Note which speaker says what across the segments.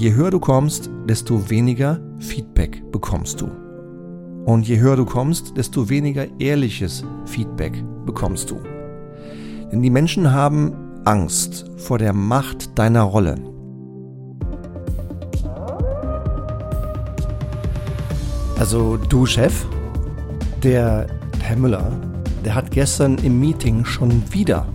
Speaker 1: je höher du kommst, desto weniger Feedback bekommst du. Und je höher du kommst, desto weniger ehrliches Feedback bekommst du. Denn die Menschen haben Angst vor der Macht deiner Rolle. Also du Chef, der Herr Müller, der hat gestern im Meeting schon wieder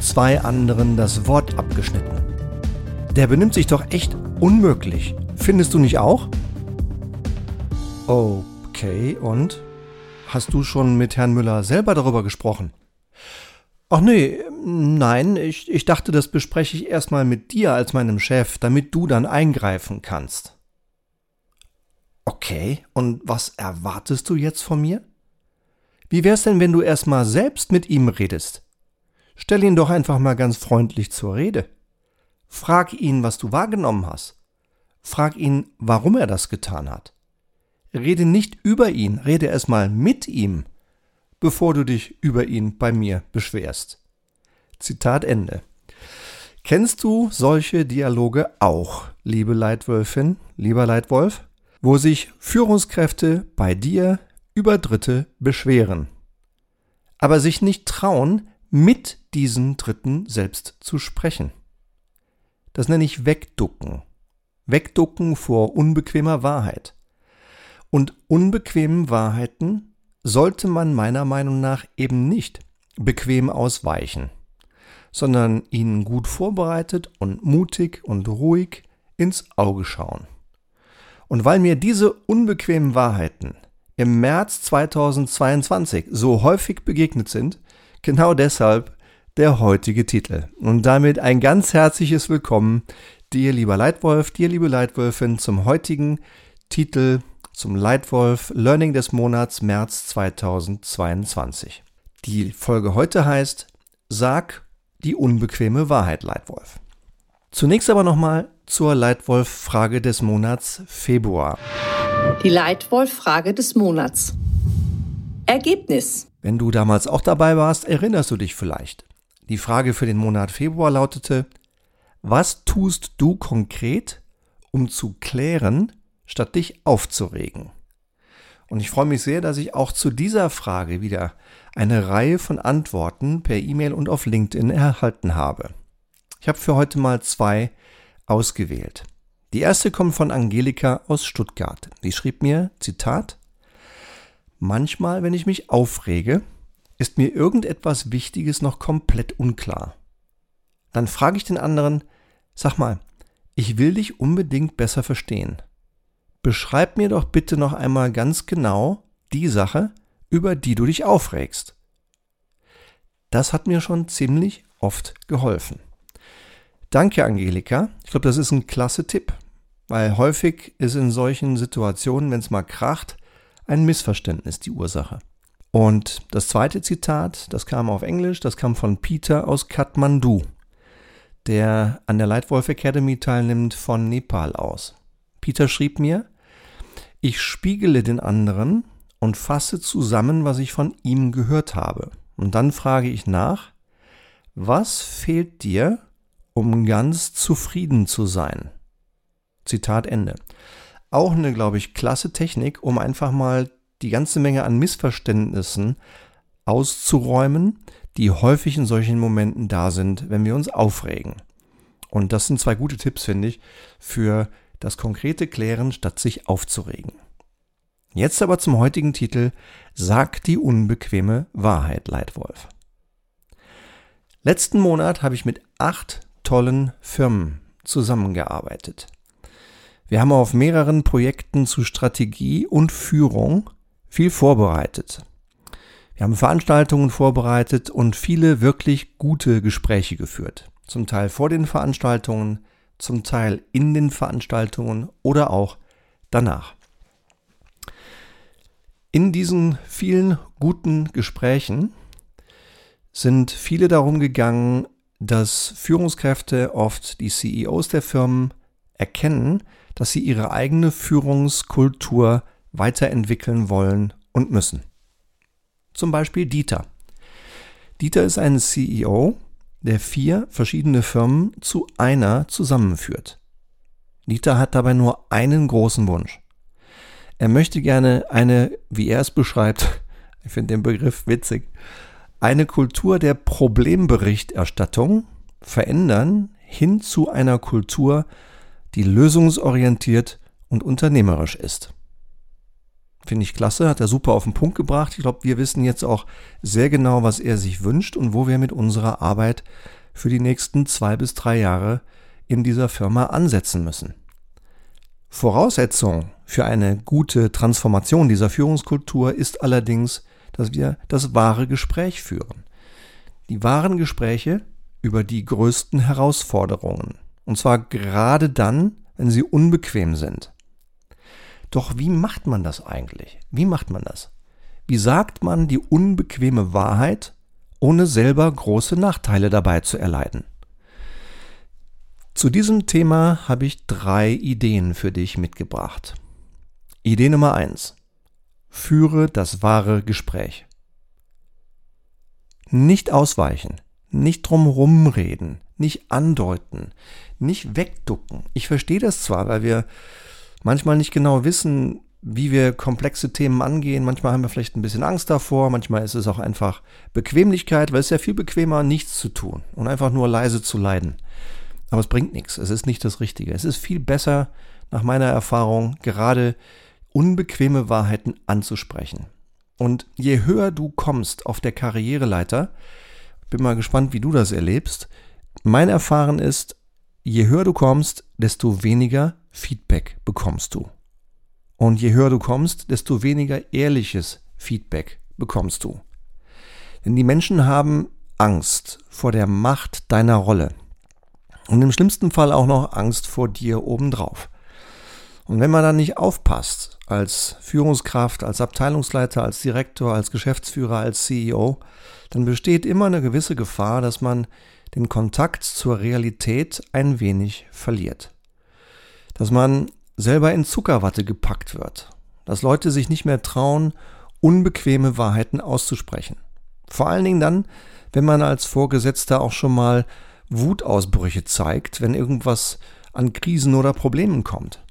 Speaker 1: zwei anderen das Wort abgeschnitten. Der benimmt sich doch echt unmöglich. Findest du nicht auch? Okay, und? Hast du schon mit Herrn Müller selber darüber gesprochen? Ach nee, nein, ich, ich dachte, das bespreche ich erstmal mit dir als meinem Chef, damit du dann eingreifen kannst. Okay, und was erwartest du jetzt von mir? Wie wär's denn, wenn du erstmal selbst mit ihm redest? Stell ihn doch einfach mal ganz freundlich zur Rede. Frag ihn, was du wahrgenommen hast. Frag ihn, warum er das getan hat. Rede nicht über ihn, rede erstmal mit ihm, bevor du dich über ihn bei mir beschwerst. Zitat Ende. Kennst du solche Dialoge auch, liebe Leitwölfin, lieber Leitwolf? wo sich Führungskräfte bei dir über Dritte beschweren, aber sich nicht trauen, mit diesen Dritten selbst zu sprechen. Das nenne ich Wegducken. Wegducken vor unbequemer Wahrheit. Und unbequemen Wahrheiten sollte man meiner Meinung nach eben nicht bequem ausweichen, sondern ihnen gut vorbereitet und mutig und ruhig ins Auge schauen. Und weil mir diese unbequemen Wahrheiten im März 2022 so häufig begegnet sind, genau deshalb der heutige Titel. Und damit ein ganz herzliches Willkommen dir, lieber Leitwolf, dir, liebe Leitwölfin, zum heutigen Titel zum Leitwolf Learning des Monats März 2022. Die Folge heute heißt Sag die unbequeme Wahrheit, Leitwolf. Zunächst aber nochmal zur Leitwolf-Frage des Monats Februar.
Speaker 2: Die Leitwolf-Frage des Monats. Ergebnis.
Speaker 1: Wenn du damals auch dabei warst, erinnerst du dich vielleicht. Die Frage für den Monat Februar lautete, was tust du konkret, um zu klären, statt dich aufzuregen? Und ich freue mich sehr, dass ich auch zu dieser Frage wieder eine Reihe von Antworten per E-Mail und auf LinkedIn erhalten habe. Ich habe für heute mal zwei ausgewählt. Die erste kommt von Angelika aus Stuttgart. Die schrieb mir, Zitat, Manchmal, wenn ich mich aufrege, ist mir irgendetwas Wichtiges noch komplett unklar. Dann frage ich den anderen, sag mal, ich will dich unbedingt besser verstehen. Beschreib mir doch bitte noch einmal ganz genau die Sache, über die du dich aufregst. Das hat mir schon ziemlich oft geholfen. Danke, Angelika. Ich glaube, das ist ein klasse Tipp, weil häufig ist in solchen Situationen, wenn es mal kracht, ein Missverständnis die Ursache. Und das zweite Zitat, das kam auf Englisch, das kam von Peter aus Kathmandu, der an der Lightwolf Academy teilnimmt von Nepal aus. Peter schrieb mir, ich spiegele den anderen und fasse zusammen, was ich von ihm gehört habe. Und dann frage ich nach, was fehlt dir, um ganz zufrieden zu sein. Zitat Ende. Auch eine, glaube ich, klasse Technik, um einfach mal die ganze Menge an Missverständnissen auszuräumen, die häufig in solchen Momenten da sind, wenn wir uns aufregen. Und das sind zwei gute Tipps, finde ich, für das konkrete Klären, statt sich aufzuregen. Jetzt aber zum heutigen Titel Sag die unbequeme Wahrheit, Leitwolf. Letzten Monat habe ich mit acht tollen Firmen zusammengearbeitet. Wir haben auf mehreren Projekten zu Strategie und Führung viel vorbereitet. Wir haben Veranstaltungen vorbereitet und viele wirklich gute Gespräche geführt. Zum Teil vor den Veranstaltungen, zum Teil in den Veranstaltungen oder auch danach. In diesen vielen guten Gesprächen sind viele darum gegangen, dass Führungskräfte oft die CEOs der Firmen erkennen, dass sie ihre eigene Führungskultur weiterentwickeln wollen und müssen. Zum Beispiel Dieter. Dieter ist ein CEO, der vier verschiedene Firmen zu einer zusammenführt. Dieter hat dabei nur einen großen Wunsch. Er möchte gerne eine, wie er es beschreibt, ich finde den Begriff witzig, eine Kultur der Problemberichterstattung verändern hin zu einer Kultur, die lösungsorientiert und unternehmerisch ist. Finde ich klasse, hat er super auf den Punkt gebracht. Ich glaube, wir wissen jetzt auch sehr genau, was er sich wünscht und wo wir mit unserer Arbeit für die nächsten zwei bis drei Jahre in dieser Firma ansetzen müssen. Voraussetzung für eine gute Transformation dieser Führungskultur ist allerdings, dass wir das wahre Gespräch führen. Die wahren Gespräche über die größten Herausforderungen. Und zwar gerade dann, wenn sie unbequem sind. Doch wie macht man das eigentlich? Wie macht man das? Wie sagt man die unbequeme Wahrheit, ohne selber große Nachteile dabei zu erleiden? Zu diesem Thema habe ich drei Ideen für dich mitgebracht. Idee Nummer eins: Führe das wahre Gespräch. Nicht ausweichen, nicht drumherum reden, nicht andeuten, nicht wegducken. Ich verstehe das zwar, weil wir manchmal nicht genau wissen, wie wir komplexe Themen angehen. Manchmal haben wir vielleicht ein bisschen Angst davor, manchmal ist es auch einfach Bequemlichkeit, weil es ist ja viel bequemer, nichts zu tun und einfach nur leise zu leiden. Aber es bringt nichts. Es ist nicht das Richtige. Es ist viel besser, nach meiner Erfahrung, gerade unbequeme Wahrheiten anzusprechen. Und je höher du kommst auf der Karriereleiter, bin mal gespannt, wie du das erlebst. Mein Erfahren ist, je höher du kommst, desto weniger Feedback bekommst du. Und je höher du kommst, desto weniger ehrliches Feedback bekommst du. Denn die Menschen haben Angst vor der Macht deiner Rolle. Und im schlimmsten Fall auch noch Angst vor dir obendrauf. Und wenn man dann nicht aufpasst, als Führungskraft, als Abteilungsleiter, als Direktor, als Geschäftsführer, als CEO, dann besteht immer eine gewisse Gefahr, dass man den Kontakt zur Realität ein wenig verliert. Dass man selber in Zuckerwatte gepackt wird. Dass Leute sich nicht mehr trauen, unbequeme Wahrheiten auszusprechen. Vor allen Dingen dann, wenn man als Vorgesetzter auch schon mal Wutausbrüche zeigt, wenn irgendwas an Krisen oder Problemen kommt,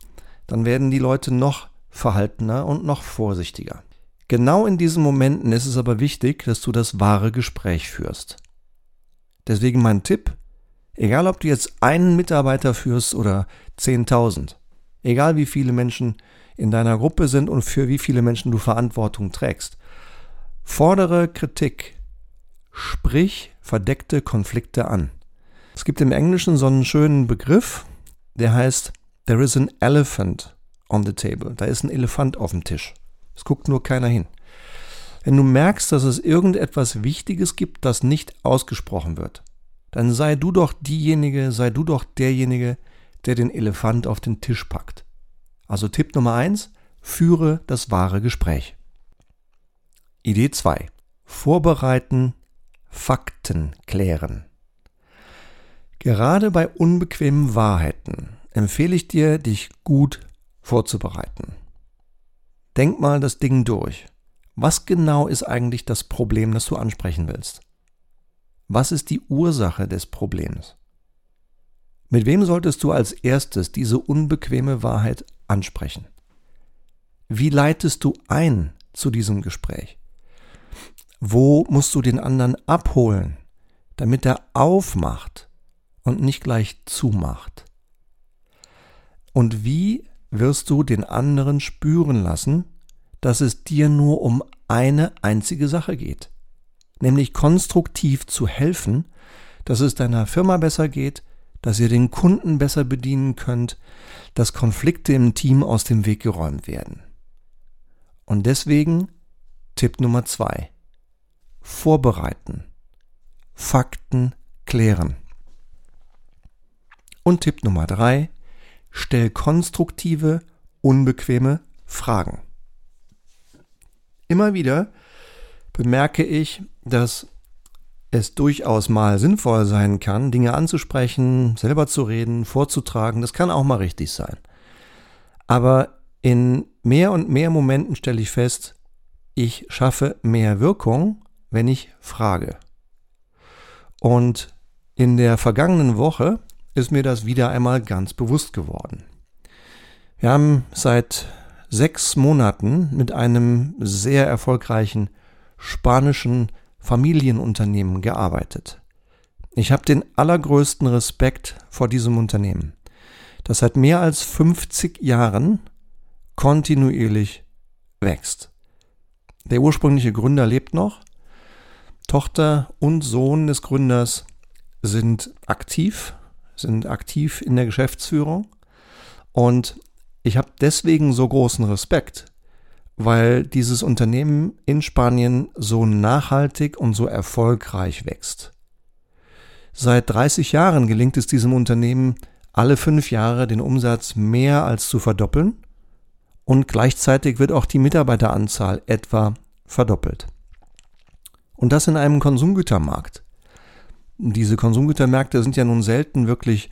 Speaker 1: dann werden die Leute noch verhaltener und noch vorsichtiger. Genau in diesen Momenten ist es aber wichtig, dass du das wahre Gespräch führst. Deswegen mein Tipp, egal ob du jetzt einen Mitarbeiter führst oder 10.000, egal wie viele Menschen in deiner Gruppe sind und für wie viele Menschen du Verantwortung trägst, fordere Kritik, sprich verdeckte Konflikte an. Es gibt im Englischen so einen schönen Begriff, der heißt There is an elephant on the table. Da ist ein Elefant auf dem Tisch. Es guckt nur keiner hin. Wenn du merkst, dass es irgendetwas Wichtiges gibt, das nicht ausgesprochen wird, dann sei du doch diejenige, sei du doch derjenige, der den Elefant auf den Tisch packt. Also Tipp Nummer eins: führe das wahre Gespräch. Idee zwei: Vorbereiten, Fakten klären. Gerade bei unbequemen Wahrheiten empfehle ich dir, dich gut vorzubereiten. Denk mal das Ding durch. Was genau ist eigentlich das Problem, das du ansprechen willst? Was ist die Ursache des Problems? Mit wem solltest du als erstes diese unbequeme Wahrheit ansprechen? Wie leitest du ein zu diesem Gespräch? Wo musst du den anderen abholen, damit er aufmacht und nicht gleich zumacht? Und wie wirst du den anderen spüren lassen, dass es dir nur um eine einzige Sache geht, nämlich konstruktiv zu helfen, dass es deiner Firma besser geht, dass ihr den Kunden besser bedienen könnt, dass Konflikte im Team aus dem Weg geräumt werden. Und deswegen Tipp Nummer zwei: Vorbereiten. Fakten klären. Und Tipp Nummer drei, stell konstruktive, unbequeme Fragen. Immer wieder bemerke ich, dass es durchaus mal sinnvoll sein kann, Dinge anzusprechen, selber zu reden, vorzutragen. Das kann auch mal richtig sein. Aber in mehr und mehr Momenten stelle ich fest, ich schaffe mehr Wirkung, wenn ich frage. Und in der vergangenen Woche ist mir das wieder einmal ganz bewusst geworden. Wir haben seit sechs Monaten mit einem sehr erfolgreichen spanischen Familienunternehmen gearbeitet. Ich habe den allergrößten Respekt vor diesem Unternehmen, das seit mehr als 50 Jahren kontinuierlich wächst. Der ursprüngliche Gründer lebt noch. Tochter und Sohn des Gründers sind aktiv, sind aktiv in der Geschäftsführung. Und ich habe deswegen so großen Respekt, weil dieses Unternehmen in Spanien so nachhaltig und so erfolgreich wächst. Seit 30 Jahren gelingt es diesem Unternehmen, alle fünf Jahre den Umsatz mehr als zu verdoppeln und gleichzeitig wird auch die Mitarbeiteranzahl etwa verdoppelt. Und das in einem Konsumgütermarkt. Diese Konsumgütermärkte sind ja nun selten wirklich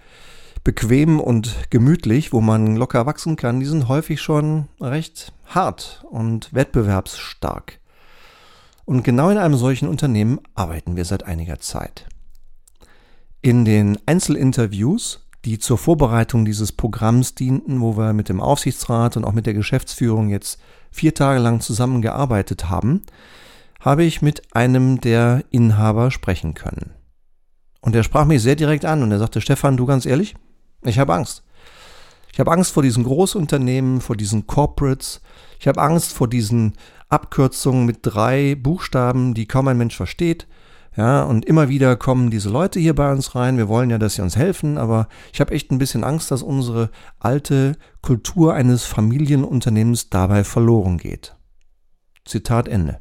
Speaker 1: bequem und gemütlich, wo man locker wachsen kann, die sind häufig schon recht hart und wettbewerbsstark. Und genau in einem solchen Unternehmen arbeiten wir seit einiger Zeit. In den Einzelinterviews, die zur Vorbereitung dieses Programms dienten, wo wir mit dem Aufsichtsrat und auch mit der Geschäftsführung jetzt vier Tage lang zusammengearbeitet haben, habe ich mit einem der Inhaber sprechen können. Und er sprach mich sehr direkt an und er sagte, Stefan, du ganz ehrlich, ich habe Angst. Ich habe Angst vor diesen Großunternehmen, vor diesen Corporates. Ich habe Angst vor diesen Abkürzungen mit drei Buchstaben, die kaum ein Mensch versteht. Ja, und immer wieder kommen diese Leute hier bei uns rein. Wir wollen ja, dass sie uns helfen, aber ich habe echt ein bisschen Angst, dass unsere alte Kultur eines Familienunternehmens dabei verloren geht. Zitat Ende.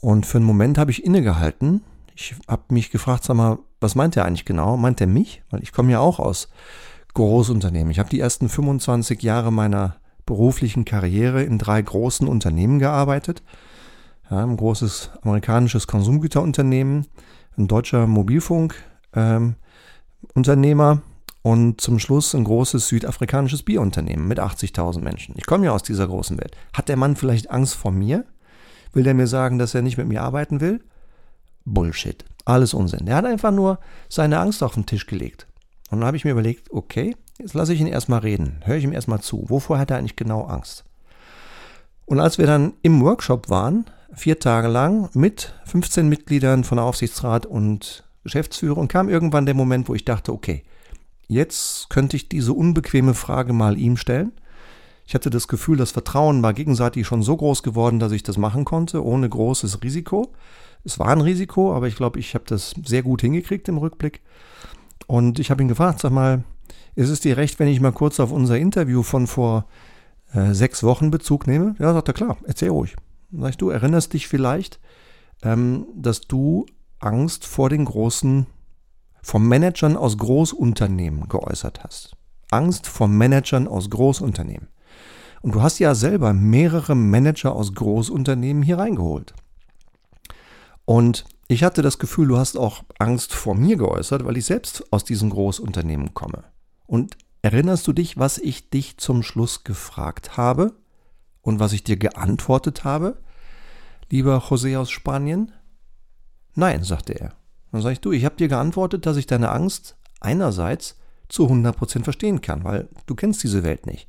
Speaker 1: Und für einen Moment habe ich innegehalten. Ich habe mich gefragt, sag mal, was meint er eigentlich genau? Meint er mich? Weil ich komme ja auch aus Großunternehmen. Ich habe die ersten 25 Jahre meiner beruflichen Karriere in drei großen Unternehmen gearbeitet. Ja, ein großes amerikanisches Konsumgüterunternehmen, ein deutscher Mobilfunkunternehmer ähm, und zum Schluss ein großes südafrikanisches Bierunternehmen mit 80.000 Menschen. Ich komme ja aus dieser großen Welt. Hat der Mann vielleicht Angst vor mir? Will der mir sagen, dass er nicht mit mir arbeiten will? Bullshit. Alles Unsinn. Der hat einfach nur seine Angst auf den Tisch gelegt. Und dann habe ich mir überlegt, okay, jetzt lasse ich ihn erstmal reden. Höre ich ihm erstmal zu. Wovor hat er eigentlich genau Angst? Und als wir dann im Workshop waren, vier Tage lang mit 15 Mitgliedern von Aufsichtsrat und Geschäftsführung, kam irgendwann der Moment, wo ich dachte, okay, jetzt könnte ich diese unbequeme Frage mal ihm stellen. Ich hatte das Gefühl, das Vertrauen war gegenseitig schon so groß geworden, dass ich das machen konnte, ohne großes Risiko. Es war ein Risiko, aber ich glaube, ich habe das sehr gut hingekriegt im Rückblick. Und ich habe ihn gefragt, sag mal, ist es dir recht, wenn ich mal kurz auf unser Interview von vor äh, sechs Wochen Bezug nehme? Ja, sagt er, klar, erzähl ruhig. Sag ich, du erinnerst dich vielleicht, ähm, dass du Angst vor den großen, vor Managern aus Großunternehmen geäußert hast. Angst vor Managern aus Großunternehmen. Und du hast ja selber mehrere Manager aus Großunternehmen hier reingeholt. Und ich hatte das Gefühl, du hast auch Angst vor mir geäußert, weil ich selbst aus diesem Großunternehmen komme. Und erinnerst du dich, was ich dich zum Schluss gefragt habe und was ich dir geantwortet habe, lieber José aus Spanien? Nein, sagte er. Dann sage ich, du, ich habe dir geantwortet, dass ich deine Angst einerseits zu 100% verstehen kann, weil du kennst diese Welt nicht.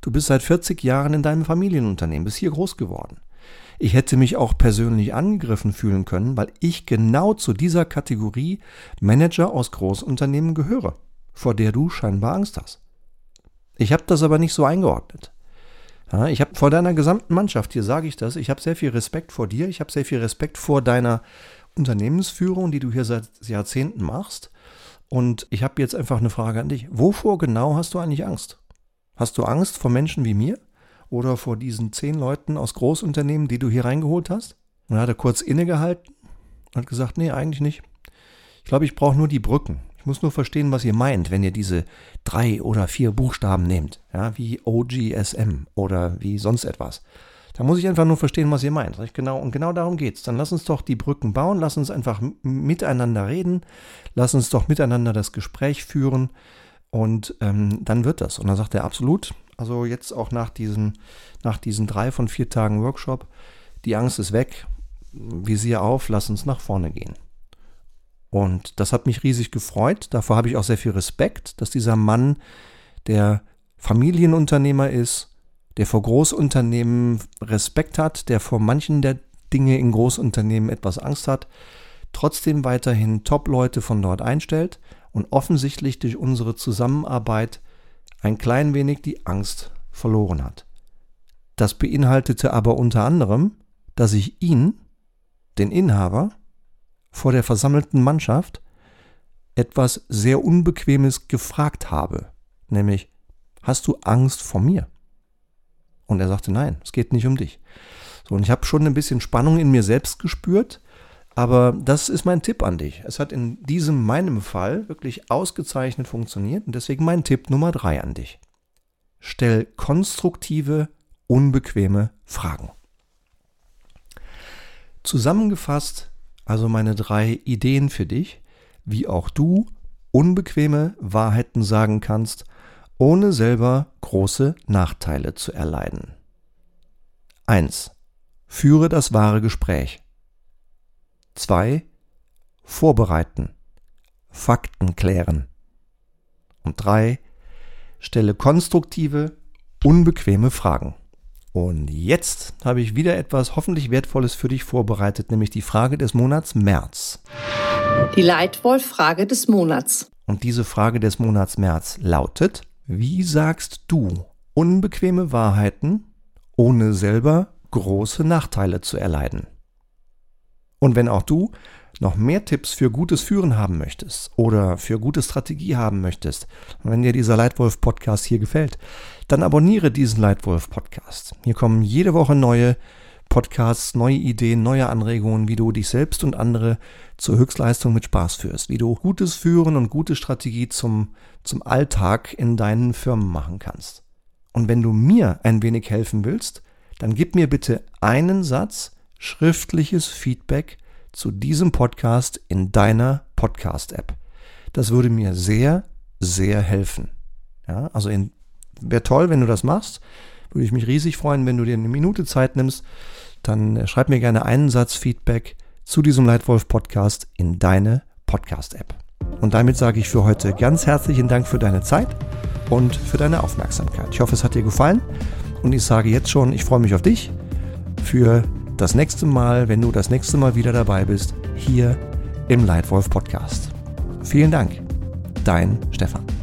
Speaker 1: Du bist seit 40 Jahren in deinem Familienunternehmen, bist hier groß geworden. Ich hätte mich auch persönlich angegriffen fühlen können, weil ich genau zu dieser Kategorie Manager aus Großunternehmen gehöre, vor der du scheinbar Angst hast. Ich habe das aber nicht so eingeordnet. Ich habe vor deiner gesamten Mannschaft, hier sage ich das, ich habe sehr viel Respekt vor dir, ich habe sehr viel Respekt vor deiner Unternehmensführung, die du hier seit Jahrzehnten machst. Und ich habe jetzt einfach eine Frage an dich. Wovor genau hast du eigentlich Angst? Hast du Angst vor Menschen wie mir? oder vor diesen zehn Leuten aus Großunternehmen, die du hier reingeholt hast? Und dann hat er kurz innegehalten und hat gesagt, nee, eigentlich nicht. Ich glaube, ich brauche nur die Brücken. Ich muss nur verstehen, was ihr meint, wenn ihr diese drei oder vier Buchstaben nehmt, ja, wie OGSM oder wie sonst etwas. Da muss ich einfach nur verstehen, was ihr meint. Genau, und genau darum geht's. Dann lass uns doch die Brücken bauen, lass uns einfach miteinander reden, lass uns doch miteinander das Gespräch führen und ähm, dann wird das. Und dann sagt er absolut, also jetzt auch nach diesen, nach diesen drei von vier Tagen Workshop, die Angst ist weg, Visier auf, lass uns nach vorne gehen. Und das hat mich riesig gefreut. Davor habe ich auch sehr viel Respekt, dass dieser Mann, der Familienunternehmer ist, der vor Großunternehmen Respekt hat, der vor manchen der Dinge in Großunternehmen etwas Angst hat, trotzdem weiterhin Top-Leute von dort einstellt und offensichtlich durch unsere Zusammenarbeit ein klein wenig die Angst verloren hat. Das beinhaltete aber unter anderem, dass ich ihn, den Inhaber, vor der versammelten Mannschaft etwas sehr Unbequemes gefragt habe, nämlich, hast du Angst vor mir? Und er sagte, nein, es geht nicht um dich. So, und ich habe schon ein bisschen Spannung in mir selbst gespürt, aber das ist mein Tipp an dich. Es hat in diesem meinem Fall wirklich ausgezeichnet funktioniert und deswegen mein Tipp Nummer drei an dich. Stell konstruktive, unbequeme Fragen. Zusammengefasst also meine drei Ideen für dich, wie auch du unbequeme Wahrheiten sagen kannst, ohne selber große Nachteile zu erleiden. 1. Führe das wahre Gespräch. 2. Vorbereiten. Fakten klären. Und 3. Stelle konstruktive, unbequeme Fragen. Und jetzt habe ich wieder etwas hoffentlich Wertvolles für dich vorbereitet, nämlich die Frage des Monats März.
Speaker 2: Die Leitwolf-Frage des Monats.
Speaker 1: Und diese Frage des Monats März lautet, wie sagst du unbequeme Wahrheiten, ohne selber große Nachteile zu erleiden? Und wenn auch du noch mehr Tipps für gutes Führen haben möchtest oder für gute Strategie haben möchtest, wenn dir dieser Leitwolf-Podcast hier gefällt, dann abonniere diesen Leitwolf-Podcast. Hier kommen jede Woche neue Podcasts, neue Ideen, neue Anregungen, wie du dich selbst und andere zur Höchstleistung mit Spaß führst, wie du gutes Führen und gute Strategie zum, zum Alltag in deinen Firmen machen kannst. Und wenn du mir ein wenig helfen willst, dann gib mir bitte einen Satz schriftliches Feedback zu diesem Podcast in deiner Podcast-App. Das würde mir sehr, sehr helfen. Ja, also wäre toll, wenn du das machst. Würde ich mich riesig freuen, wenn du dir eine Minute Zeit nimmst. Dann äh, schreib mir gerne einen Satz Feedback zu diesem Leitwolf-Podcast in deine Podcast-App. Und damit sage ich für heute ganz herzlichen Dank für deine Zeit und für deine Aufmerksamkeit. Ich hoffe, es hat dir gefallen und ich sage jetzt schon, ich freue mich auf dich für das nächste Mal, wenn du das nächste Mal wieder dabei bist, hier im Leitwolf Podcast. Vielen Dank, dein Stefan.